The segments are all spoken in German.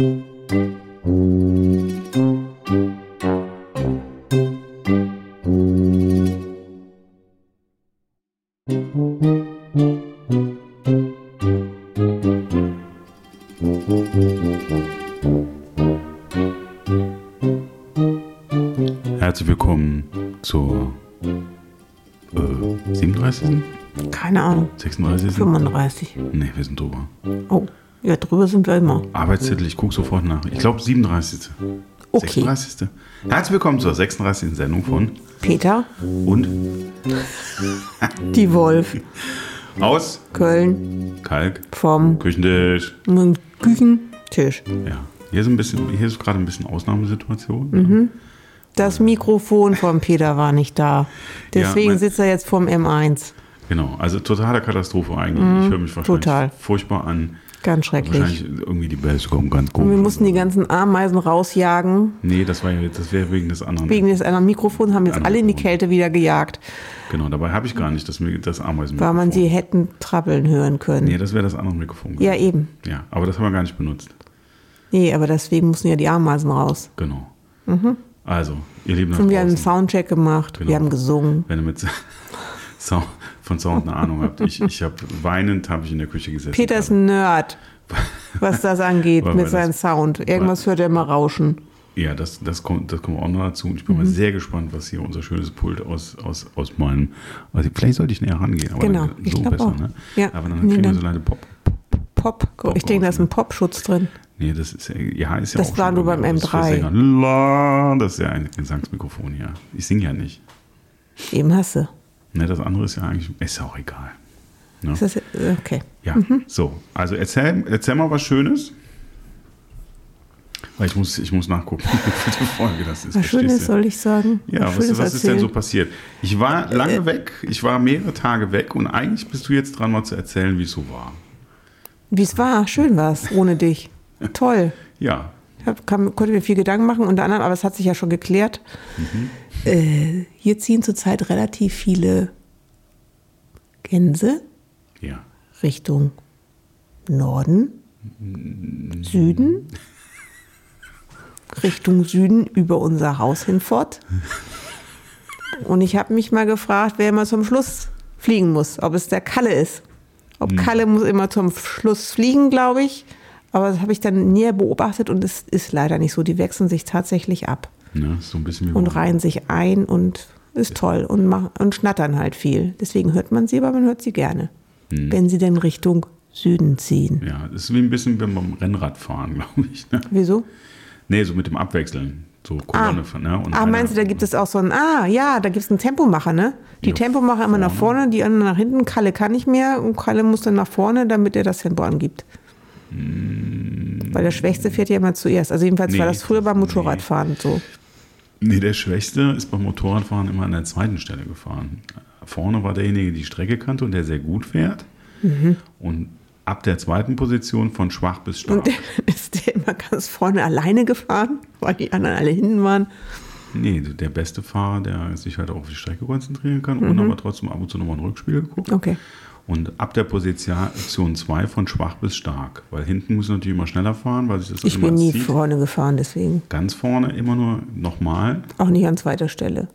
Herzlich willkommen zur äh, 37. Keine Ahnung. 36. 35. Nee, wir sind drüber. Oh, ja, drüber sind wir immer. Arbeitszettel, ich gucke sofort nach. Ich glaube 37. Okay. 36. Herzlich willkommen zur 36. Sendung von Peter, und die Wolf, aus Köln, Kalk, vom Küchentisch. Küchentisch. Ja, hier ist ein bisschen, hier ist gerade ein bisschen Ausnahmesituation. Mhm. Das Mikrofon vom Peter war nicht da. Deswegen mein- sitzt er jetzt vorm M1. Genau, also totale Katastrophe eigentlich. ich höre mich wahrscheinlich Mhm. total. furchtbar an. Ganz schrecklich. Wahrscheinlich irgendwie die Bells kommen ganz Und wir mussten die ganzen Ameisen rausjagen. Nee, das war ja, das wäre wegen des anderen. Wegen des anderen Mikrofons haben jetzt Andere alle in die. Kälte wieder gejagt, Genau, dabei habe ich gar nicht das, das Ameisen. weil man sie hätten trappeln hören können. Nee, das wäre das andere Mikrofon. Ja, eben. Ja, aber das haben wir gar nicht benutzt. Nee, aber deswegen mussten ja die Ameisen raus. Genau. Also, ihr Lieben Und wir haben einen Soundcheck gemacht, Genau. wir haben gesungen. wenn ihr mit Sound, von Sound eine Ahnung habt, ich, ich habe weinend habe ich in der Küche gesessen. Peter ist ein Nerd, was das angeht mit seinem das- Sound. Irgendwas hört er immer rauschen. Ja, das, das, kommt, das kommt auch noch dazu. Und ich bin Mhm. mal sehr gespannt, was hier unser schönes Pult aus, aus, aus meinem. Also vielleicht sollte ich näher rangehen, aber Genau, ich so glaub besser, auch. ne? Ja. Aber dann Nee, kriegen wir so leider Pop. Pop. Ich denke, da ist ein Popschutz drin. Nee, das ist ja, ist ja Das auch war schon nur beim irgendwie, aber das ist für M3. Sänger. La, Das ist ja ein Gesangsmikrofon hier. Ich singe ja nicht. Eben hast du. Ne, das andere ist ja eigentlich, ist ja auch egal. Ne? Ist das, okay. Ja, Mhm. so. Also erzähl, erzähl mal was Schönes. Weil ich muss, ich muss nachgucken, wie die Folge das ist. Was Schönes soll ich sagen? Ja, was, Schönes was ist denn so? Äh, passiert? Ich war lange weg, ich war mehrere Tage weg und eigentlich bist du jetzt dran, mal zu erzählen, wie es so war. Wie es war, schön war es, ohne dich. Toll. Ja, Ich hab, kann, konnte mir viel Gedanken machen, unter anderem, aber es hat sich ja schon geklärt. Mhm. Äh, hier ziehen zurzeit relativ viele Gänse ja. Richtung Norden, Süden, Richtung Süden über unser Haus hinfort. Und ich habe mich mal gefragt, wer immer zum Schluss fliegen muss, ob es der Kalle ist. Ob Kalle muss immer zum Schluss fliegen, glaube ich. Aber das habe ich dann näher beobachtet und es ist leider nicht so. Die wechseln sich tatsächlich ab Ne, so ein bisschen wie und reihen sich ein und ist toll und, mach, und schnattern halt viel. Deswegen hört man sie, aber man hört sie gerne. Wenn sie denn Richtung Süden ziehen. Ja, das ist wie ein bisschen beim Rennradfahren, glaube ich. Ne? Wieso? Nee, so mit dem Abwechseln. So Kolonne von, ne? Und Ah, einer- meinst du, da gibt es auch so ein, ah, ja, da gibt es einen Tempomacher, ne? Die Ja, Tempomacher immer nach vorne, die anderen nach hinten. Kalle kann nicht mehr und Kalle muss dann nach vorne, damit er das Tempo angibt. Weil der Schwächste fährt ja immer zuerst. Also jedenfalls war Nee, das früher beim nee. Motorradfahren so. Nee, der Schwächste ist beim Motorradfahren immer an der zweiten Stelle gefahren. Vorne war derjenige, der die Strecke kannte und der sehr gut fährt. Mhm. Und ab der zweiten Position von schwach bis stark. Und der, ist der immer ganz vorne alleine gefahren, weil die anderen alle hinten waren. Nee, der beste Fahrer, der sich halt auch auf die Strecke konzentrieren kann Mhm. und aber trotzdem ab und zu nochmal ein Rückspiel geguckt. Okay. Und ab der Position 2 von schwach bis stark. Weil hinten muss natürlich immer schneller fahren, weil sich das Ich bin nie zieht. vorne gefahren, deswegen. Ganz vorne immer nur nochmal. Auch nicht an zweiter Stelle.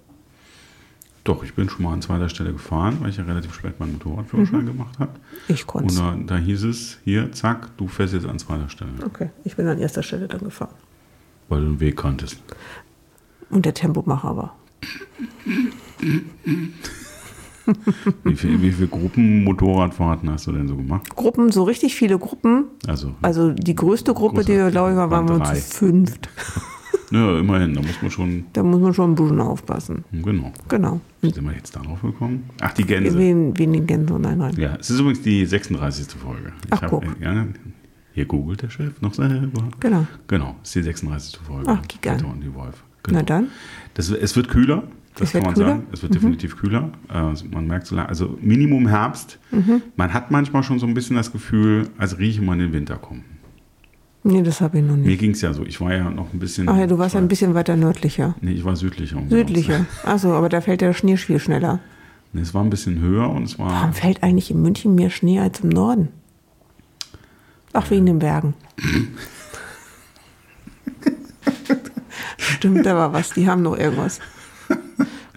Doch, ich bin schon mal an zweiter Stelle gefahren, weil ich ja relativ spät meinen Motorradführerschein Mhm. gemacht habe. Ich konnte Und da, da hieß es, hier, zack, du fährst jetzt an zweiter Stelle, Okay, ich bin an erster Stelle dann gefahren. weil du den Weg kanntest. Und der Tempomacher war. Wie viele wie viel Gruppen Motorradfahrten hast du denn so gemacht? Gruppen, so richtig viele Gruppen. Also, Also die größte Gruppe, die wir, glaube ich, war, waren wir Waren zu drei. fünft. ja, immerhin, da muss man schon, Da muss man schon ein bisschen aufpassen. genau. Genau. Wie sind wir jetzt darauf gekommen? Ach, die Gänse. Wen, wen den Gänse, nein, nein. Ja, es ist übrigens die 36. Folge. Ich Ach, hab- guck. Ja, hier googelt der Chef noch selber. Genau. Genau, es ist die 36. Folge. Ach, gigant. Peter und die Wolf. Genau. Na dann. Das, es wird kühler, das kann man kühler? Mhm. sagen. Es wird definitiv kühler. Also man merkt so lang, also Minimum Herbst. Mhm. Man hat manchmal schon so ein bisschen das Gefühl, als rieche man den Winter kommen. Nee, das habe ich noch Mir nicht. ging es ja so. Ich war ja noch ein bisschen. Ach ja, du warst ja ein bisschen weiter nördlicher. Nee, ich war südlicher. um genau Südlicher. Achso, aber da fällt der Schnee viel schneller. Nee, es war ein bisschen höher und es war. Warum fällt eigentlich in München mehr Schnee als im Norden? Ach, wegen den Bergen. stimmt, da war was. Die haben noch irgendwas.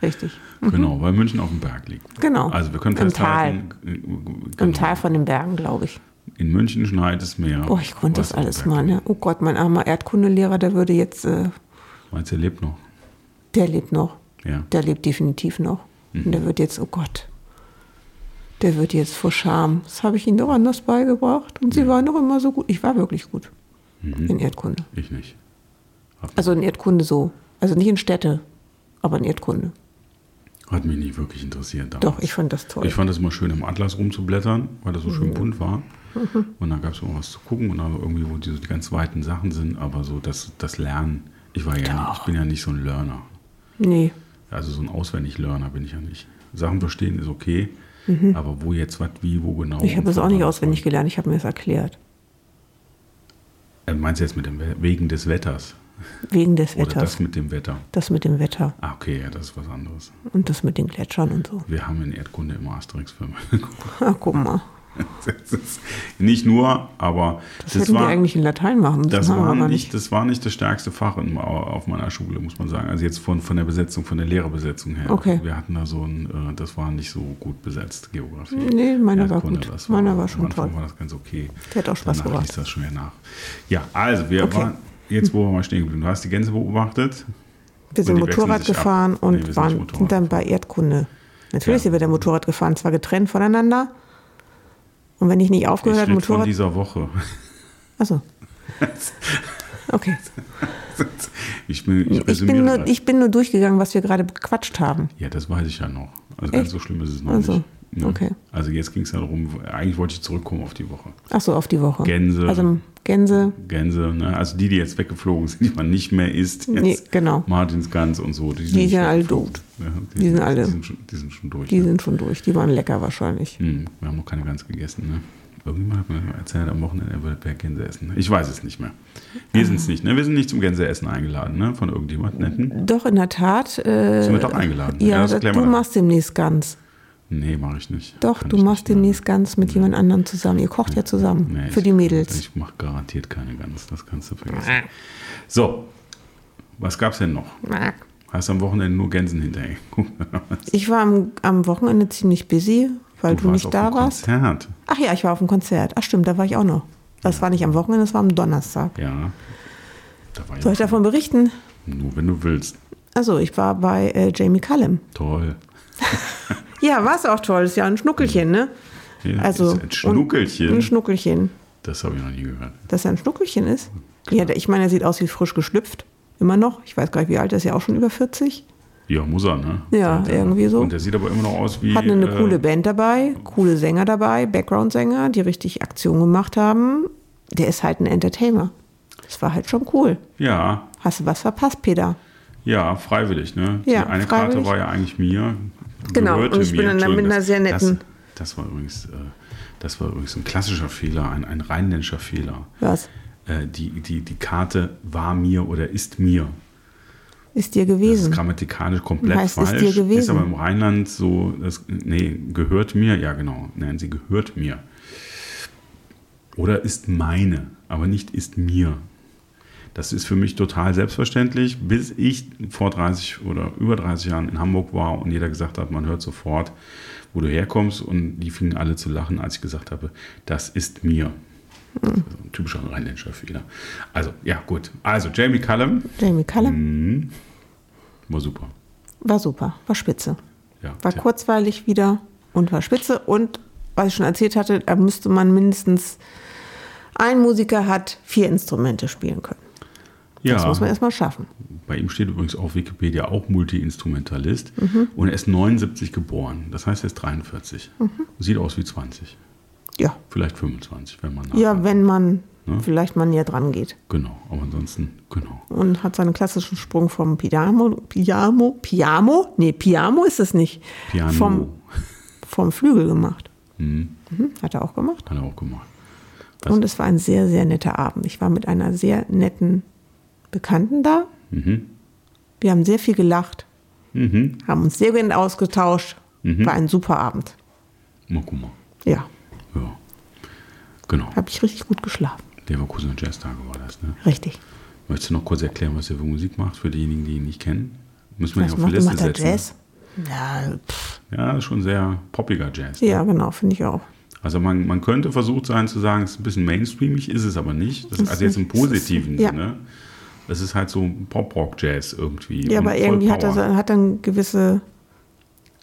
Richtig. Genau, weil München auf dem Berg liegt. Genau. Also wir können Im festhalten, äh, Im genau, Tal von den Bergen, glaube ich. in München schneit es mehr. Boah, ich konnte das alles mal. Ne? Oh Gott, mein armer Erdkundelehrer, der würde jetzt, äh, Meinst du, er lebt noch? der lebt noch. Ja. Der lebt definitiv noch. Mhm. Und der wird jetzt, oh Gott, der wird jetzt vor Scham. Das habe ich ihnen doch anders beigebracht. Und sie waren doch immer so gut. Ich war wirklich gut Mhm. in Erdkunde. Ich nicht. Also in Erdkunde so. Also nicht in Städte, aber in Erdkunde. Hat mich nicht wirklich interessiert damals. Doch, ich fand das toll. Ich fand es immer schön, im Atlas rumzublättern, weil das so schön bunt war. Mhm. Und dann gab es immer was zu gucken und dann irgendwie, wo die, so die ganz weiten Sachen sind, aber so das, das Lernen, ich war ja nicht, ich bin ja nicht so ein Learner. nee. Also so ein Auswendig-Learner bin ich ja nicht. Sachen verstehen ist okay, aber wo jetzt was, wie, wo genau. Mhm. Ich habe das so auch nicht auswendig gelernt, ich habe mir das erklärt. Äh, Meinst du jetzt mit dem We- wegen des Wetters? Wegen des Oder Wetters. das mit dem Wetter? Das mit dem Wetter Ah, okay, ja, das ist was anderes. und das mit den Gletschern und so. Wir haben in Erdkunde immer Asterix-Filme geguckt. Ah, guck mal. Das nicht nur, aber Das, hätten die eigentlich in Latein machen müssen. Das wir war, aber nicht, das war nicht das stärkste Fach in, auf meiner Schule, muss man sagen. Also jetzt von, von der Besetzung, von der Lehrerbesetzung her. Okay. Wir hatten da so ein, äh, das war nicht so gut besetzt, Geografie. Nee, meiner war gut. das Meiner war am schon Anfang toll. war das ganz okay. Der hat auch Spaß Danach gemacht. ließ das schwer nach. Ja, also wir Okay. waren, jetzt wo wir mal stehen geblieben. Du hast die Gänse beobachtet. Wir sind Motorrad ab. gefahren Nee, wir und sind nicht waren, Motorrad sind dann bei Erdkunde. Natürlich Ja. sind wir der Motorrad gefahren, zwar getrennt voneinander. Und wenn ich nicht Ich aufgehört habe, rede von Motorrad. dieser Woche. Achso. Okay. Ich, bin, ich Ich bin, nur, ich bin nur durchgegangen, was wir gerade bequatscht haben. Ja, das weiß ich ja noch. Also ganz Echt? so schlimm ist es noch Also, nicht. Ne? okay. Also jetzt ging es ja darum, eigentlich wollte ich zurückkommen auf die Woche. Achso, auf die Woche. Gänse. Also Gänse. Gänse, ne? also die, die jetzt weggeflogen sind, die man nicht mehr isst. Jetzt Nee, genau. Martinsgans und so. Die sind, Die nicht sind alle tot. Ja, Die sind alle- Die sind schon, die sind schon durch. Die ne? sind schon durch. Die waren lecker wahrscheinlich. hm, wir haben noch keine Gans gegessen. Ne? Irgendjemand hat mir erzählt am Wochenende, er würde per Gänse essen. Ich weiß es nicht mehr. Wir sind es nicht. Ne? Wir sind nicht zum Gänseessen eingeladen ne? von irgendjemand Netten. Doch, in der Tat. Äh, Sind wir doch eingeladen? Ja, Ja, das das du machst demnächst ganz. Nee, mache ich nicht. Doch, Kann du machst nicht, demnächst ganz mit jemand anderem zusammen. Ihr kocht ja zusammen. Nee, für ich- die Mädels. Ich mache garantiert keine Gans, das kannst du vergessen. So, was gab's denn noch? Hast du am Wochenende nur Gänsen hinterher? Ich war am, am Wochenende ziemlich busy, weil du, warst nicht auf da einem warst. Konzert. Ach ja, ich war auf dem Konzert. Ach stimmt, da war ich auch noch. Das war nicht am Wochenende, das war am Donnerstag. Ja. Da war ich Soll ich davon berichten? Nur wenn du willst. Also, ich war bei äh, Jamie Cullum. Toll. Ja, war es auch toll. Ist ja ein Schnuckelchen, ne? Ja, Also ein Schnuckelchen. Ein Schnuckelchen. das habe ich noch nie gehört. Dass er ein Schnuckelchen ist? Ja, ich meine, er sieht aus wie frisch geschlüpft. Immer noch. Ich weiß gar nicht, wie alt er ist. Ja, auch schon über 40. Ja, muss er, ne? Ja, Der- irgendwie so. Und der sieht aber immer noch aus wie. Hat eine, äh, coole Band dabei, coole Sänger dabei, Background-Sänger, die richtig Aktion gemacht haben. Der ist halt ein Entertainer. Das war halt schon cool. Ja, Hast du was verpasst, Peter? ja, freiwillig, ne? Ja, Die eine Karte freiwillig. war ja eigentlich mir. Genau, und ich bin dann mit einer sehr netten- Das, das war übrigens. Äh, das war übrigens ein klassischer Fehler, ein, ein rheinländischer Fehler. Was? Äh, die, die, die Karte war mir oder ist mir. Ist dir Das ist gewesen? grammatikalisch komplett Heißt, ist falsch. dir gewesen? Ist aber im Rheinland so, das, nee, gehört mir, ja genau, nein, sie gehört mir. Oder ist meine, aber nicht ist mir. Das ist für mich total selbstverständlich, bis ich vor 30 oder über 30 Jahren in Hamburg war und jeder gesagt hat, man hört sofort, wo du herkommst und die fingen alle zu lachen, als ich gesagt habe, das ist mir. Das ist ein typischer rheinländischer Fehler. Also, ja, gut. Also, Jamie Cullum Jamie Cullum Mhm. war super. war super, war spitze. Ja, War tja. kurzweilig wieder und war spitze. Und was ich schon erzählt hatte, da müsste man mindestens ein Musiker hat vier Instrumente spielen können. Das Ja, muss man erstmal schaffen. bei ihm steht übrigens auf Wikipedia auch Multi-Instrumentalist Mhm. und er ist 79 geboren. Das heißt, er ist 43. Mhm. Sieht aus wie 20. Ja, Vielleicht 25, wenn man ja nachdenkt. wenn man Ne? vielleicht mal näher dran geht. Genau, aber ansonsten, genau. Und hat seinen klassischen Sprung vom Piano, Piamo, Piamo? Nee, Piamo ist es nicht. Piano Vom, vom Flügel gemacht. hm, Mhm, hat er auch gemacht. hat er auch gemacht. Was? Und es war ein sehr, sehr netter Abend. Ich war mit einer sehr netten Bekannten da. Mhm. Wir haben sehr viel gelacht, Mhm. haben uns sehr gut ausgetauscht. Mhm. War ein super Abend. Mal guck mal. Ja, Ja. Genau. habe ich richtig gut geschlafen. Leverkusener Jazz-Tage war das, ne? Richtig. Möchtest du noch kurz erklären, was er für Musik macht, für diejenigen, die ihn nicht kennen? Müssen wir Was ihn auf die macht, Liste macht setzen. Jazz? Ja, pff, Ja, schon sehr poppiger Jazz. ja, genau, finde ich auch. Also man, man könnte versucht sein zu sagen, es ist ein bisschen mainstreamig, ist es aber nicht. Das also jetzt im positiven Ja. Es ist halt so Pop-Rock-Jazz irgendwie. Ja, aber irgendwie hat er, so, hat er eine gewisse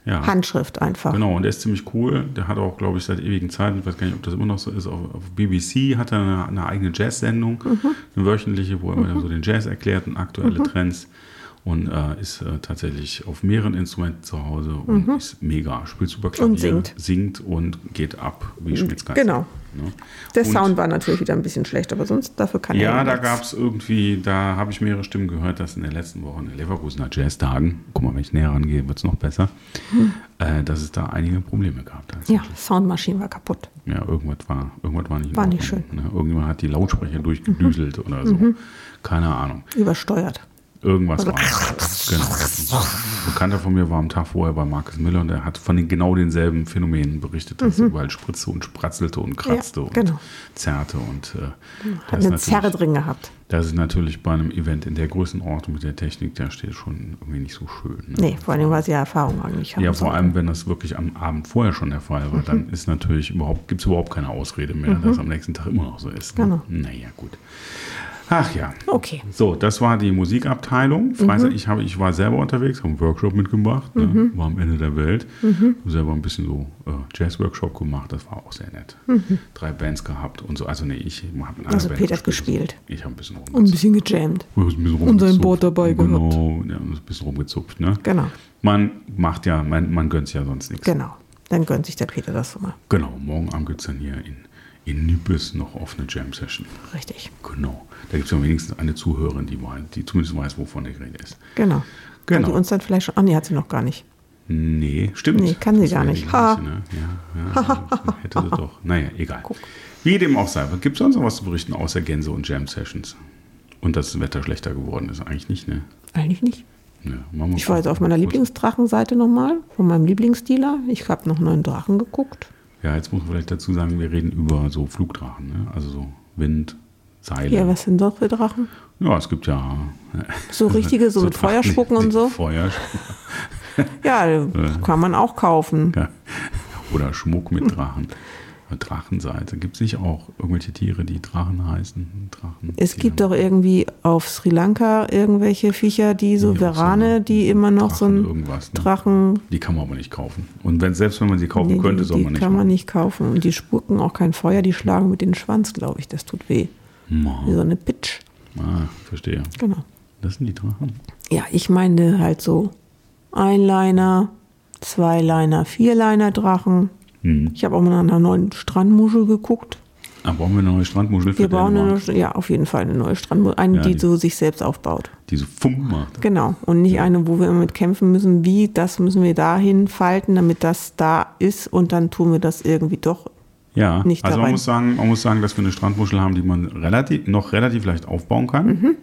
ja. Handschrift einfach. Genau, und der ist ziemlich cool. Der hat auch, glaube ich, seit ewigen Zeiten, ich weiß gar nicht, ob das immer noch so ist, auf, auf BBC hat er eine, eine eigene Jazz-Sendung, Mhm. eine wöchentliche, wo er immer so den Jazz erklärt und aktuelle Trends. Und äh, ist äh, tatsächlich auf mehreren Instrumenten zu Hause und ist mega. Spielt super Klavier, Mhm. Und singt. singt und geht ab wie Schmitzkatze. genau. Ne? Der Und- Sound war natürlich wieder ein bisschen schlecht, aber sonst dafür kann er Ja, da gab es irgendwie, da habe ich mehrere Stimmen gehört, dass in der letzten Woche in den Leverkusener Jazztagen, guck mal, wenn ich näher rangehe, wird es noch besser, äh, dass es da einige Probleme gab. Hm. Ja, Soundmaschine war kaputt. Ja, irgendwas war, irgendwas war nicht War nicht Ordnung, Ne? Irgendjemand hat die Lautsprecher durchgedüselt oder so. Mhm. Keine Ahnung. Übersteuert. Irgendwas Also war. Genau. Bekannter von mir war am Tag vorher bei Markus Miller und der hat von den genau denselben Phänomenen berichtet, dass es überall spritzte und spratzelte und kratzte Mhm. Ja, genau. und zerrte. Und äh, Hat das, eine Zerre drin gehabt. das ist natürlich bei einem Event in der Größenordnung mit der Technik, da steht schon irgendwie nicht so schön. Ne? Nee, vor allem, weil sie ja Erfahrung eigentlich haben. Ja, vor allem, wenn das wirklich am Abend vorher schon der Fall war, Mhm. dann ist natürlich überhaupt, gibt es überhaupt keine Ausrede mehr, dass es am nächsten Tag immer noch so ist. Ne? Genau. Naja, gut. Ach ja. Okay. So, das war die Musikabteilung. Freizeit, ich, habe, ich war selber unterwegs, habe einen Workshop mitgemacht, ne? war am Ende der Welt. Habe selber ein bisschen so äh, Jazz-Workshop gemacht, das war auch sehr nett. Drei Bands gehabt und so. Also nee, ich habe mit einer Also Band Peter hat gespielt. Ich habe ein bisschen Und ein rumgezupft. bisschen gejammt. Hab ein bisschen Und sein rumgezupft. Board dabei Genau, ja, ein bisschen rumgezupft. Ne? Genau. Man macht ja, man, man gönnt ja sonst nichts. Genau. Dann gönnt sich der Peter das so mal. Genau, morgen Abend gibt es dann hier in, in Nüppes noch offene Jam-Session. Richtig. Genau. Da gibt es ja wenigstens eine Zuhörerin, die, weiß- die zumindest weiß, wovon der Rede ist. Genau. Genau. Kann die uns dann vielleicht schon. Ah, nee, hat sie noch gar nicht. Nee, stimmt. Nee, kann sie Das gar nicht. Ha. gleiche, ne? Ja, ja, hätte sie doch. Naja, egal. Wie dem auch sei. Gibt es sonst noch was zu berichten außer Gänse und Jam-Sessions? Und dass das Wetter schlechter geworden ist? Eigentlich nicht, ne? Eigentlich nicht. wir Ich war jetzt auf meiner Lieblingsdrachenseite nochmal, von meinem Lieblingsdealer. Ich habe noch neuen Drachen geguckt. Ja, jetzt muss man vielleicht dazu sagen, wir reden über so Flugdrachen, ne? Also so Wind, Seile. Ja, was sind das für Drachen? Ja, es gibt ja. So richtige, so, mit Drachen, Feuerspucken und so? Feuerspucken. Ja, kann man auch kaufen. Ja. Oder Schmuck mit Drachen. Drachenseite. Gibt es nicht auch irgendwelche Tiere, die Drachen heißen? Drachen, Es gibt doch irgendwie auf Sri Lanka irgendwelche Viecher, die so so Verane, die immer noch so Drachen ein irgendwas, ne? Drachen. Die kann man aber nicht kaufen. Und wenn, selbst wenn man sie kaufen Nee, könnte, die, soll die man nicht. kann man nicht kaufen. Und die spucken auch kein Feuer, die schlagen mit den Schwanz, glaube ich. Das tut weh. Ma. Wie so eine Pitch. Ah, verstehe. Genau. Das sind die Drachen. Ja, ich meine halt so Einliner, Zweiliner, Vierliner Drachen. Hm. Ich habe auch mal nach einer neuen Strandmuschel geguckt. Ah, brauchen wir eine neue Strandmuschel für Wir brauchen eine, ja, auf jeden Fall eine neue Strandmuschel. Eine, Ja, die die- so sich selbst aufbaut. die so Fump macht. Genau. Und nicht eine, wo wir immer mit kämpfen müssen, wie, das müssen wir dahin falten, damit das da ist und dann tun wir das irgendwie doch. Ja, Nicht also da man muss, sagen, man muss sagen, dass wir eine Strandmuschel haben, die man relativ, noch relativ leicht aufbauen kann. Mhm.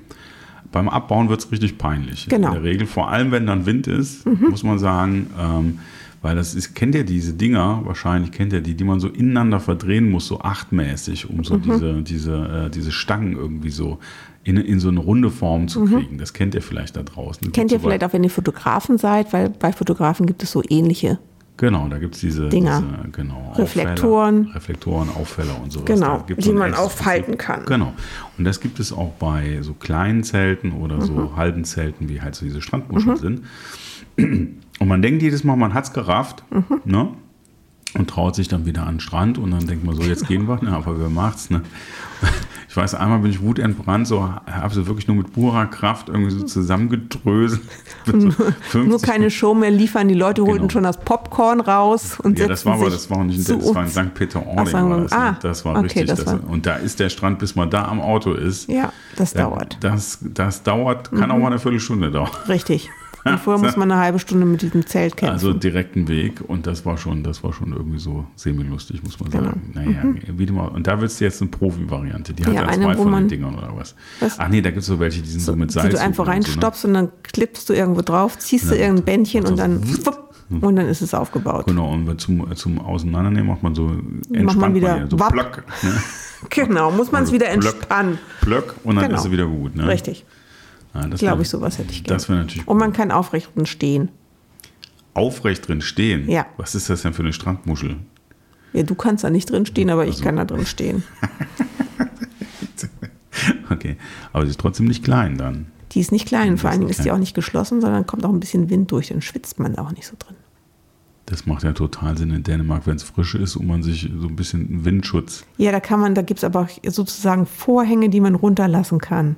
Beim Abbauen wird es richtig peinlich. Genau. Mhm. In der Regel, vor allem wenn dann Wind ist, muss man sagen, ähm, weil das ist, kennt ihr diese Dinger, wahrscheinlich kennt ihr die, die man so ineinander verdrehen muss, so achtmäßig, um Mhm. so diese, diese, äh, diese Stangen irgendwie so in, in so eine runde Form zu kriegen. Das kennt ihr vielleicht da draußen. Mhm. Kennt ihr So vielleicht auch, wenn ihr Fotografen seid, weil bei Fotografen gibt es so ähnliche. Genau, da gibt es diese, Dinger. diese genau, Reflektoren. Auffäller, Reflektoren, Auffäller und sowas. Genau, die so man aufhalten kann. Genau. Und das gibt es auch bei so kleinen Zelten oder Mhm. so halben Zelten, wie halt so diese Strandmuscheln sind. Und man denkt jedes Mal, man hat es gerafft, Mhm. ne? Und traut sich dann wieder an den Strand und dann denkt man so, jetzt gehen wir, ne? aber wer macht's, ne? Ich weiß, einmal bin ich wutentbrannt, so habe sie wirklich nur mit purer Kraft irgendwie so zusammengedröselt. So 50 Nur keine Show mehr liefern. Die Leute holten Genau. schon das Popcorn raus und Ja, das war aber, das war auch nicht, das war in. St. Peter-Ording. Das, ne? Ah, das war okay, richtig. das Das war- und da ist der Strand, bis man da am Auto ist. Ja, das Da- dauert. Mhm. Das, das dauert, kann auch mal eine Viertelstunde dauern. Richtig. Und vorher muss man eine halbe Stunde mit diesem Zelt kämpfen. Also direkten Weg und das war schon, das war schon irgendwie so semi-lustig, muss man Genau. sagen. Naja, wie dem auch- und da willst du jetzt eine Profi-Variante. Die hat Ja, ja eine, zwei von den Dingern oder was? Was? Ach nee, da gibt es so welche, die sind so, mit Salz. die du einfach und so, ne? und dann klippst du irgendwo drauf, ziehst du Ja, irgendein Bändchen und macht dann das wupp, und dann ist es aufgebaut. Genau, und zum, zum Auseinandernehmen macht man so entspannt wieder man ja, so wapp. Ne? Genau, muss man es Also wieder Plöck, entspannen. Plöck und dann Genau. ist es wieder gut. Ne? Richtig. Ja, das Glaube ich, sowas hätte ich gerne. Das wäre natürlich Und man kann aufrecht und stehen. aufrecht drin stehen. Ja. Was ist das denn für eine Strandmuschel? Ja, du kannst da nicht drin stehen, aber ich Also- kann da drin stehen. Okay, aber sie ist trotzdem nicht klein dann. Die ist nicht klein, vor Das allen Dingen ist die auch nicht geschlossen, sondern kommt auch ein bisschen Wind durch, dann schwitzt man da auch nicht so drin. Das macht ja total Sinn in Dänemark, wenn es frisch ist und man sich so ein bisschen Windschutz. Ja, da kann man, da gibt es aber auch sozusagen Vorhänge, die man runterlassen kann.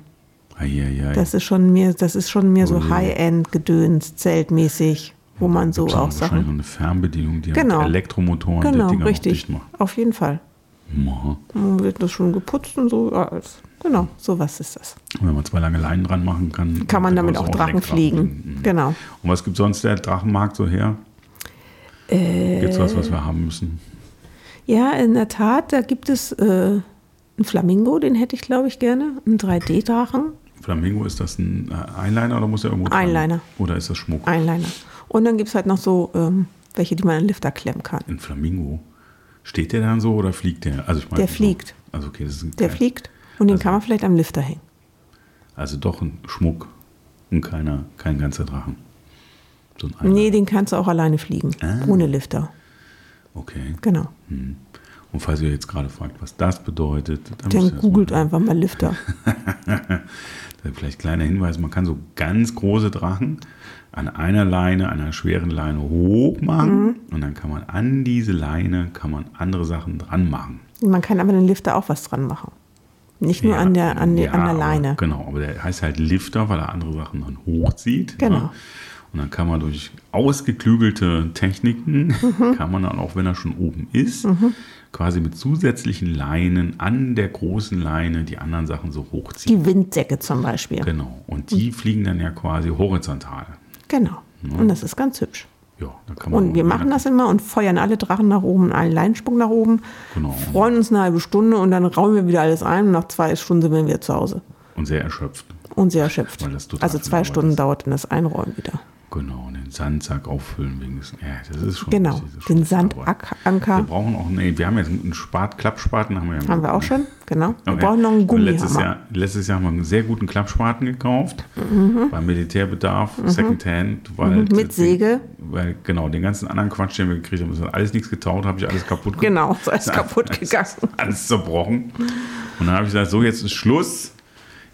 Eieiei. Das ist schon mehr, das ist schon mehr so Ui. High-End-Gedöns, zeltmäßig, wo man so auch wahrscheinlich noch Sachen. eine Fernbedienung, die Genau. mit Elektromotoren die Genau, Dinger noch richtig. dicht macht. Auf jeden Fall. Aha. Dann wird das schon geputzt und so. ja. Genau, sowas ist das. Und wenn man zwei lange Leinen dran machen kann, Kann man damit auch Drachen Lenkdrachen fliegen. Mhm. Genau. Und was gibt sonst der Drachenmarkt so her? Äh, Gibt es was, was wir haben müssen? Ja, in der Tat, da gibt es äh, einen Flamingo, den hätte ich, glaube ich, gerne. Einen 3D-Drachen, Flamingo, ist das ein äh, Eyeliner oder muss er irgendwo dran? Eyeliner. Oder ist das Schmuck? Einliner. Und dann gibt es halt noch so ähm, welche, die man in den Lifter klemmen kann. Ein Flamingo. Steht der dann so oder fliegt der? Also ich meine, Der fliegt. So, also okay, das ist ein Der fliegt und den Also- kann man vielleicht am Lifter hängen. Also doch ein Schmuck und keiner, kein ganzer Drachen. So ein Eyeliner. Nee, den kannst du auch alleine fliegen. Ah. Ohne Lifter. Okay. Genau. Hm. Und falls ihr jetzt gerade fragt, was das bedeutet, dann, Dann googelt mal- einfach mal Lifter. Vielleicht kleiner Hinweis, man kann so ganz große Drachen an einer Leine, einer schweren Leine hoch machen Mhm. und dann kann man an diese Leine kann man andere Sachen dran machen. Man kann aber den Lifter auch was dran machen. Nicht nur an der, an, der, ja, an der aber- Leine. Genau, aber der heißt halt Lifter, weil er andere Sachen dann hochzieht. Genau. Ne? Und dann kann man durch ausgeklügelte Techniken, Mhm. kann man dann auch, wenn er schon oben ist, quasi mit zusätzlichen Leinen an der großen Leine die anderen Sachen so hochziehen. Die Winddecke zum Beispiel. Genau. Und die fliegen dann ja quasi horizontal. Genau. Und das ist ganz hübsch. Ja, da kann man Und wir machen das immer und feuern alle Drachen nach oben, einen Leinsprung nach oben, Genau. freuen uns eine halbe Stunde und dann raumen wir wieder alles ein und nach zwei Stunden sind wir wieder zu Hause. Und sehr erschöpft. Und sehr erschöpft. Also zwei Stunden ist. dauert dann das Einräumen wieder. Genau, den Sandsack auffüllen wegen des. Ja, das ist schon. Genau. Den Arbeit. Wir Sandanker brauchen auch, nee, wir haben jetzt einen Spat, Klappspaten haben wir ja. haben wir auch schon. Genau. Wir Okay. brauchen noch einen Und Letztes. Jahr, letztes Jahr haben wir einen sehr guten Klappspaten gekauft. Beim Militärbedarf, Secondhand. Weil Mhm, mit Säge. Weil, genau, den ganzen anderen Quatsch, den wir gekriegt haben, ist alles nichts getaut, habe ich alles kaputt gemacht. Genau, ist kaputt gegangen. alles zerbrochen. Und dann habe ich gesagt, so jetzt ist Schluss.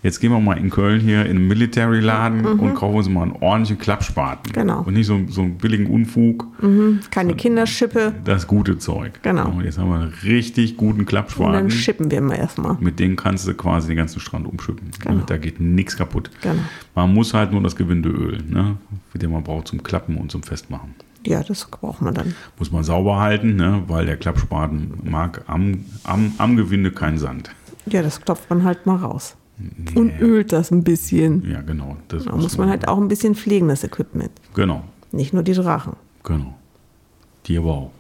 Jetzt gehen wir mal in Köln hier in einen Military-Laden und kaufen uns mal einen ordentlichen Klappspaten. Mhm. Genau. Und nicht so, so einen billigen Unfug, Keine Kinderschippe. das gute Zeug. Genau. Und jetzt haben wir einen richtig guten Und Klappspaten. dann schippen wir mal erstmal. Mit denen kannst du quasi den ganzen Strand umschippen. Genau. Da geht nichts kaputt. Genau. Man muss halt nur das Gewindeöl, ne, den man braucht zum Klappen und zum Festmachen. Ja, das braucht man dann. Muss man sauber halten, ne, weil der Klappspaten mag am, am, am Gewinde keinen Sand. Ja, das klopft man halt mal raus. Und ölt das ein bisschen. Ja, genau. Das Da muss man halt auch ein bisschen pflegen, das Equipment. Genau, Nicht nur die Drachen. genau. Die aber auch.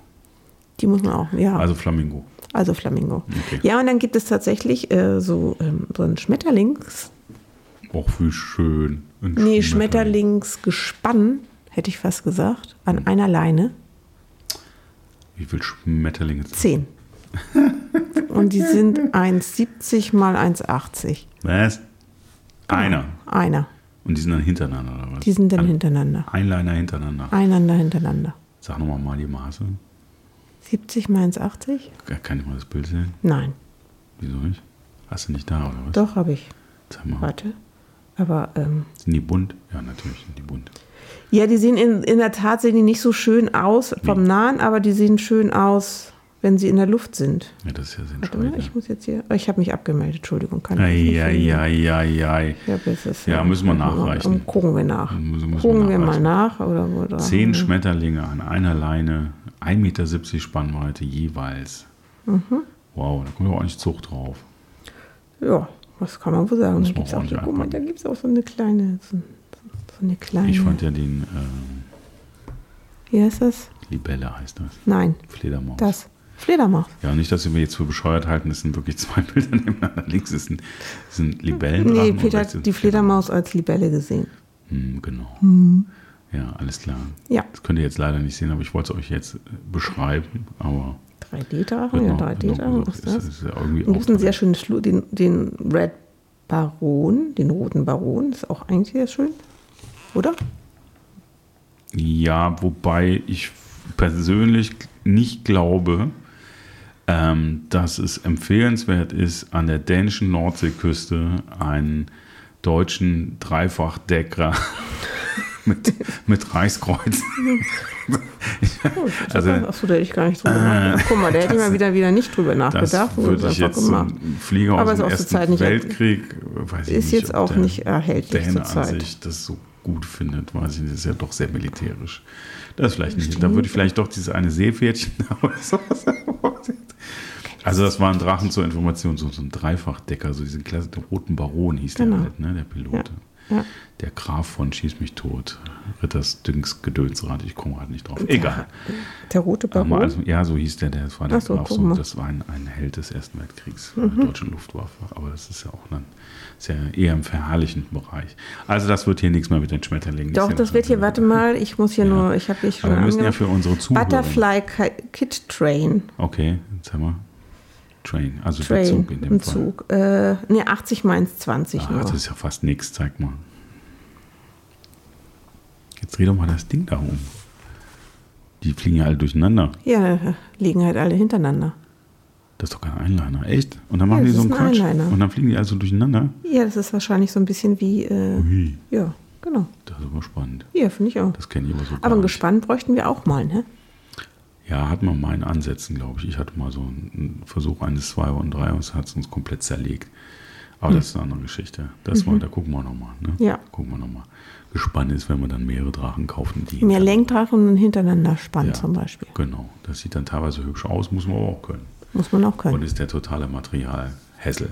Die muss man auch, ja. Also, Also Flamingo. Flamingo. Okay. Ja, und dann gibt es tatsächlich äh, so, ähm, so ein Schmetterlings, Auch wie schön. Ein nee, Schmetterling. Schmetterlingsgespann, hätte ich fast gesagt, an einer Leine. Wie viel Schmetterlinge? Zehn. und die sind 1,70 mal 1,80. Was? Einer. Einer. Und die sind dann hintereinander, oder was? Die sind dann An- hintereinander. Einliner hintereinander. Einander hintereinander. Sag nochmal mal die Maße. 70 mal 1,80? Kann ich mal das Bild sehen? Nein. Wieso nicht? Hast du nicht da, oder was? Doch, habe ich. Sag mal. Warte. Aber, ähm, Sind die bunt? Ja, natürlich sind die bunt. ja, die sehen in, in der Tat sehen die nicht so schön aus vom Nahen, aber die sehen schön aus, wenn sie in der Luft sind. Ja, das ist ja mal, sinnschweig. ich muss jetzt hier. oh, Ich habe mich abgemeldet, Entschuldigung. Kann ich nicht finden. Eieieiei. Ja, bis es- Ja, müssen wir nachreichen. Um, gucken wir nach. Müssen- müssen wir gucken wir mal nachreichen. nach. Oder, oder, Zehn Schmetterlinge an einer Leine, 1,70 Meter Spannweite jeweils. Mhm. Wow, da kommt ja ordentlich Zucht drauf. Ja, was kann man wohl sagen? Da gibt es auch, mal, einpacken. da gibt's auch so eine kleine. So, so eine kleine. Ich fand ja den ähm, Wie heißt das? Libelle heißt das. Nein, Fledermaus. das. Fledermaus. Ja, nicht, dass wir jetzt für bescheuert halten, es sind wirklich zwei Bilder nebeneinander. Links ist ein, sind Libellen. Nee, Peter hat die Fledermaus als Libelle gesehen. Hm, genau. Ja, alles klar. Ja. Das könnt ihr jetzt leider nicht sehen, aber ich wollte es euch jetzt äh, beschreiben. Aber 3D-Drachen, ja, Genau, 3D-Drachen genau. ist Das das. ist ja irgendwie Dann gibt einen sehr schönen Schlu den, den Red Baron, den roten Baron, ist auch eigentlich sehr schön, oder? Ja, wobei ich persönlich nicht glaube, ähm, dass es empfehlenswert ist, an der dänischen Nordseeküste einen deutschen Dreifachdecker mit, mit Reichskreuz. Also, Achso, da hätte ich gar nicht drüber nachgedacht. Guck mal, da hätte ich mal wieder, wieder nicht drüber das nachgedacht. und würde ich jetzt gemacht. ein Flieger Aber aus dem Ersten Zeit Weltkrieg, weiß ich Ist nicht, jetzt auch nicht erhältlich zur an Zeit. sich das so gut findet, weiß ich nicht. Das ist ja doch sehr militärisch. Das ist vielleicht nicht. Da würde ich vielleicht doch dieses eine Seepferdchen oder sowas Also das war ein Drachen zur Information, so, so ein Dreifachdecker, so diesen Klasse, der roten Baron hieß Genau. der halt, ne, der Pilot. Ja. Der Graf von Schieß mich tot, Ritters Dünks Gedönsrad, ich komme halt nicht drauf. Egal. Der rote Aber Baron. also, ja, so hieß der, der war der so, Graf, so. Mhm. das war ein, ein Held des Ersten Weltkriegs der deutschen Luftwaffe. Aber das ist ja auch dann ist ja eher im verherrlichenden Bereich. Also das wird hier nichts mehr mit den Schmetterlingen. Doch, ja das wird hier, warte mal, ich muss hier Ja. nur, ich habe hier schon Aber wir müssen ja für unsere Zuhörer. Butterfly Ki- Kid Train. Okay, jetzt haben wir Train, also Train, der Zug in dem Fall. Zug. Äh, ne, 80 Mainz 20 Ah, nur. das ist ja fast nichts, zeig mal. Jetzt dreh doch mal das Ding da um. Die fliegen ja alle durcheinander. Ja, liegen halt alle hintereinander. Das ist doch kein Einliner, echt? Und dann machen Ja, die so einen ein Quatsch. Einliner. Und dann fliegen die also durcheinander. Ja, das ist wahrscheinlich so ein bisschen wie, äh, Ui, ja, genau. das ist aber spannend. Ja, finde ich auch. Das kenne ich aber so Aber ein. Gespann bräuchten wir auch mal, ne? Ja, hat man mal in Ansätzen, glaube ich. Ich hatte mal so einen Versuch eines Zwei und Drei und es hat uns komplett zerlegt. Aber das ist eine andere Geschichte. Das war, da gucken wir nochmal. Ne? Ja. Gucken wir nochmal. Gespannt ist, wenn wir dann mehrere Drachen kaufen. Die Mehr Lenkdrachen und hintereinander spannen Ja. zum Beispiel. Genau. Das sieht dann teilweise hübsch aus, muss man aber auch können. Muss man auch Und können. ist der totale Material Hessel.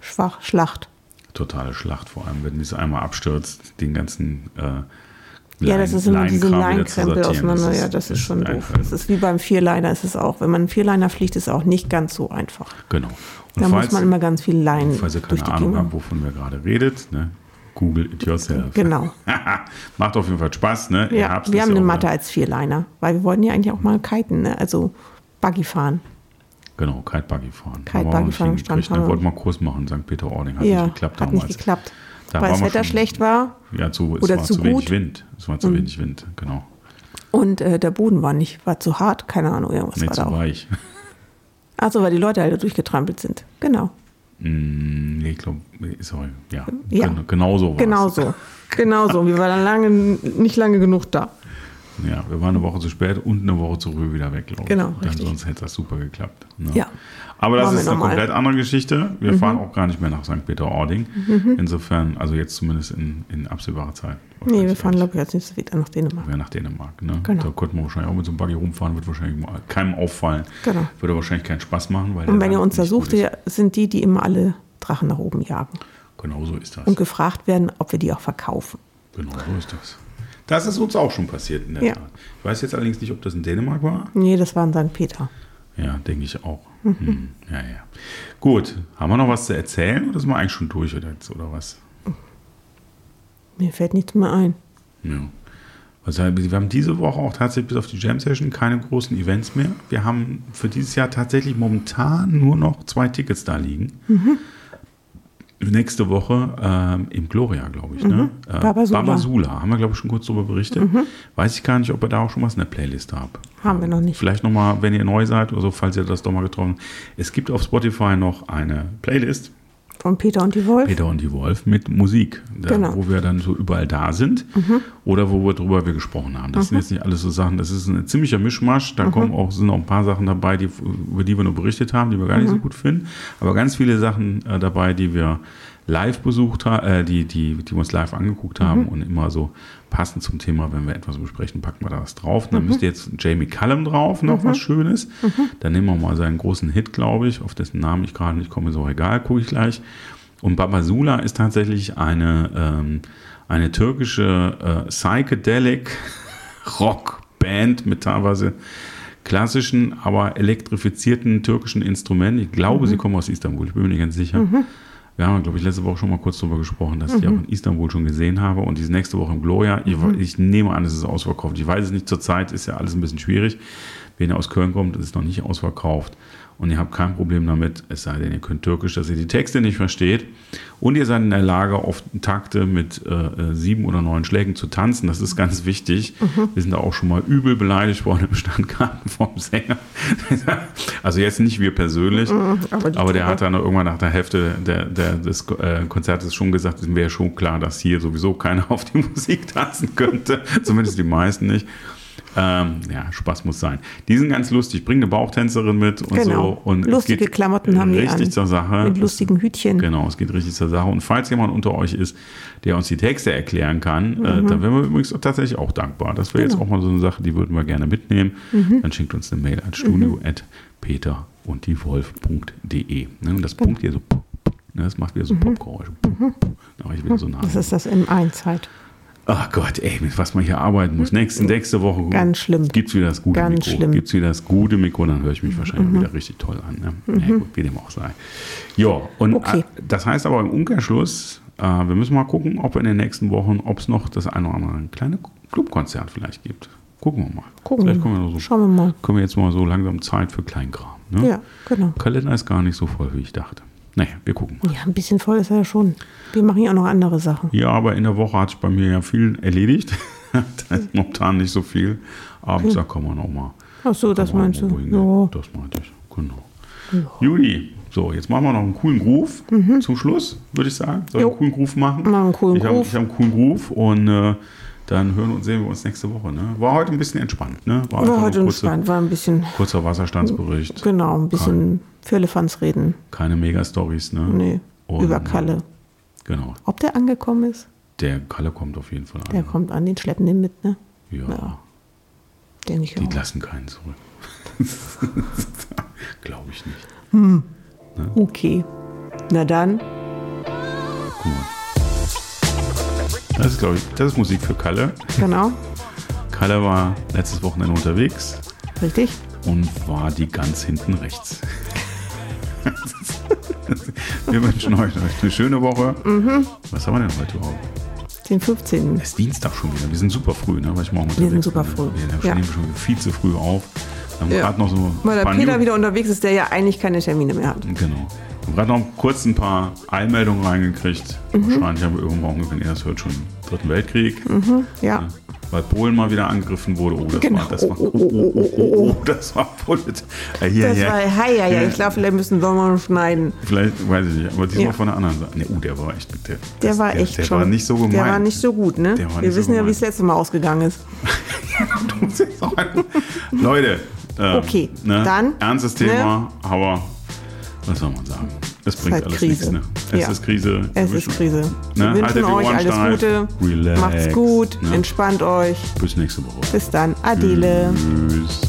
Schwach, Schlacht. Totale Schlacht, vor allem wenn es einmal abstürzt, den ganzen äh, Ja, das ist immer diese sortieren. auseinander. ja, das ist schon doof. Das ist wie beim Vierliner ist es auch. Wenn man einen Vierliner fliegt, ist es auch nicht ganz so einfach. Genau. Und Da muss man immer ganz viel Leinen falls ihr keine Ahnung Gegend. habt, wovon wir gerade redet, ne? Google it yourself. Genau. Macht auf jeden Fall Spaß, ne? Ja, wir haben eine Matte wieder- als Vierliner, weil wir wollten ja eigentlich auch mal kiten, ne? also Buggy fahren. Genau, Kite-Buggy fahren. Kite-Buggy fahren Strand Ne? Wollten wir- wir Kurs machen St. Peter-Ording. Hat ja, nicht geklappt hat damals. nicht geklappt, Da weil das Wetter schon- schlecht war Ja, zu, es Oder war zu zu, wenig. Wind. Es war zu wenig Wind, genau. und äh, der Boden war nicht, war zu hart, keine Ahnung, irgendwas Nicht war zu da auch. weich. Also weil die Leute alle durchgetrampelt sind. Genau. Mm, nee, ich glaube, sorry. Ja, Ja. Gen genau so war Genau so. Genau so. Wir waren dann lange, nicht lange genug da. Ja, wir waren eine Woche zu spät und eine Woche zu früh wieder weg, glaube ich. Genau, Dann richtig. sonst hätte das super geklappt. Ne? Ja. Aber das Machen ist eine nochmal. komplett andere Geschichte. Wir Mhm. fahren auch gar nicht mehr nach St. Peter-Ording. Insofern, also jetzt zumindest in, in absehbarer Zeit. Nee, wir fahren, glaube ich, als nächstes wieder nach Dänemark. Ja, nach Dänemark. Ne? Genau. Da könnten wir wahrscheinlich auch mit so einem Buggy rumfahren, wird wahrscheinlich keinem auffallen. Genau. Würde wahrscheinlich keinen Spaß machen. Weil Und wenn ihr uns da sucht, sind die, die immer alle Drachen nach oben jagen Genau so ist das. und gefragt werden, ob wir die auch verkaufen. Genau so ist das. Das ist uns auch schon passiert in der Ja. Tat. Ich weiß jetzt allerdings nicht, ob das in Dänemark war. Nee, das war in St. Peter. Ja, denke ich auch. Mhm. Hm, ja, ja. Gut, haben wir noch was zu erzählen oder sind wir eigentlich schon durch oder, oder was? Mir fällt nichts mehr ein. Ja. Also wir haben diese Woche auch tatsächlich bis auf die Jam Session keine großen Events mehr. Wir haben für dieses Jahr tatsächlich momentan nur noch zwei Tickets da liegen. Mhm. Nächste Woche ähm, im Gloria, glaube ich. Ne? Äh, Mhm. Babasula. Mhm. Babasula. Haben wir, glaube ich, schon kurz darüber berichtet. Weiß ich gar nicht, ob ihr da auch schon was in der Playlist habt. Haben wir noch nicht. Vielleicht nochmal, wenn ihr neu seid oder so, falls ihr das doch mal getroffen habt. Es gibt auf Spotify noch eine Playlist, Von Peter und die Wolf. Peter und die Wolf, mit Musik, da, Genau. wo wir dann so überall da sind oder wo wir drüber wir gesprochen haben. Das sind jetzt nicht alles so Sachen, das ist ein ziemlicher Mischmasch. Da kommen auch, sind auch ein paar Sachen dabei, die, über die wir nur berichtet haben, die wir gar nicht so gut finden. Aber ganz viele Sachen äh, dabei, die wir live besucht haben, äh, die, die, die wir uns live angeguckt haben und immer so passend zum Thema, wenn wir etwas besprechen, packen wir da was drauf. Dann müsste jetzt Jamie Cullum drauf, noch was Schönes. Dann nehmen wir mal seinen großen Hit, glaube ich, auf dessen Namen ich gerade nicht komme, ist auch egal, gucke ich gleich. Und Babasula ist tatsächlich eine, ähm, eine türkische äh, Psychedelic Rockband mit teilweise klassischen, aber elektrifizierten türkischen Instrumenten. Ich glaube, sie kommen aus Istanbul, ich bin mir nicht ganz sicher. Wir haben, glaube ich, letzte Woche schon mal kurz darüber gesprochen, dass ich die auch in Istanbul schon gesehen habe und die ist nächste Woche im Gloria. Ich, ich nehme an, es ist ausverkauft. Ich weiß es nicht, zurzeit ist ja alles ein bisschen schwierig wenn ihr aus Köln kommt, ist es noch nicht ausverkauft und ihr habt kein Problem damit, es sei denn, ihr könnt Türkisch, dass ihr die Texte nicht versteht und ihr seid in der Lage, auf Takte mit äh, sieben oder neun Schlägen zu tanzen. Das ist ganz wichtig. Mhm. Wir sind da auch schon mal übel beleidigt worden im Standkarten vom Sänger. also jetzt nicht wir persönlich, Mhm, aber aber, der hat dann irgendwann nach der Hälfte der, der, des äh, Konzertes schon gesagt, es wäre schon klar, dass hier sowieso keiner auf die Musik tanzen könnte. Zumindest die meisten nicht. Ähm, ja, Spaß muss sein. Die sind ganz lustig. Bring eine Bauchtänzerin mit und Genau. so. Und Lustige geht Klamotten haben die richtig an. zur Sache. Mit lustigen Hütchen. Genau, es geht richtig zur Sache. Und falls jemand unter euch ist, der uns die Texte erklären kann, äh, dann wären wir übrigens tatsächlich auch dankbar. Das wäre jetzt Mhm. Genau. Mhm. auch mal so eine Sache, die würden wir gerne mitnehmen. Dann schickt uns eine Mail an studio at peter und die Wolf.de. Ne? Und das Punkt hier so, ne? das macht wieder so Popgeräusche. Puh, puh. Da ich wieder so nah. Mhm. Das ist das M1 halt. Ach Gott, ey, mit was man hier arbeiten muss. Nächste, nächste Woche Mhm. Ganz schlimm. gibt's wieder das gute Ganz Mikro. schlimm. Mhm. Gibt's wieder das gute Mikro, dann höre ich mich wahrscheinlich wieder richtig toll an. Ne? Ja, gut, wie dem auch sei. Ja, und Okay. äh, das heißt aber im Umkehrschluss, äh, wir müssen mal gucken, ob in den nächsten Wochen, ob es noch das eine oder andere kleine Clubkonzert vielleicht gibt. Gucken wir mal. Gucken vielleicht können wir, so, Schauen wir mal. können wir jetzt mal so langsam Zeit für Kleinkram. Ne? Ja, genau. Kalender ist gar nicht so voll, wie ich dachte. Naja, wir gucken. Ja, ein bisschen voll ist er ja schon. Wir machen ja auch noch andere Sachen. Ja, aber in der Woche hat sich bei mir ja viel erledigt. da ist momentan nicht so viel. Abends, da kann man auch mal. Ach so, das meinst du. Ja. Das meinte ich, genau. Judy, so, jetzt machen wir noch einen coolen Groove zum Schluss, würde ich sagen. Soll ich Mhm. Einen coolen Groove machen? Machen einen coolen ich hab- Groove. Ich habe einen coolen Groove und äh, dann hören und sehen wir uns nächste Woche. Ne? War heute ein bisschen entspannt. Ne? War War, heute kurze, entspannt, war ein bisschen, kurzer Wasserstandsbericht. genau, ein bisschen Firlefanz reden. Keine Mega-Stories. Ne? Nee, Und, über Kalle. Genau. Ob der angekommen ist? Der Kalle kommt auf jeden Fall an. Der kommt an, den schleppen den mit, ne? ja. Ja. Denke ich Die auch. lassen keinen zurück. Glaube ich nicht. Okay. Na dann, Guck mal. Das ist, glaube ich, das ist Musik für Kalle. genau, Kalle war letztes Wochenende unterwegs richtig. und war die ganz hinten rechts. Wir wünschen euch eine schöne Woche. Mhm. Was haben wir denn heute überhaupt? Den 15. Es ist Dienstag schon wieder. Wir sind super früh, ne? Weil ich morgen Wir sind super bin. früh, Wir ja. stehen schon viel zu früh auf. Wir haben Ja. gerade noch so Weil der Peter wieder unterwegs ist, der ja eigentlich keine Termine mehr hat. Genau. Wir haben gerade noch kurz ein paar Eilmeldungen reingekriegt. Mhm. Wahrscheinlich haben wir irgendwann, wenn ihr das hört, schon Dritten Weltkrieg. Ja. Weil Polen mal wieder angegriffen wurde. Oh, das Genau. war, das war, Oh, oh, oh, oh, oh, oh, das war Polit. Äh, hier, Das hier. war, hei, hei, hei. Ich glaube, vielleicht müssen wir mal schneiden. Vielleicht, weiß ich nicht, aber diesmal Ja. von der anderen Seite. Ne, oh, der war echt, der, Der das- war der, echt der schon. war nicht so gemein. Der war nicht so gut, ne? Wir nicht so wissen ja, wie es letzte Mal ausgegangen ist. Leute, ähm, Okay, ne, dann, ernstes Thema, aber was soll man sagen? Es bringt halt alles Krise. nichts. Ne? Es Ja. ist Krise. Es ist Krise. Ne? Wir wünschen euch alles steif. Gute. Relax, Macht's gut. ne? Entspannt euch. Bis nächste Woche. Bis dann. Adele. Tschüss.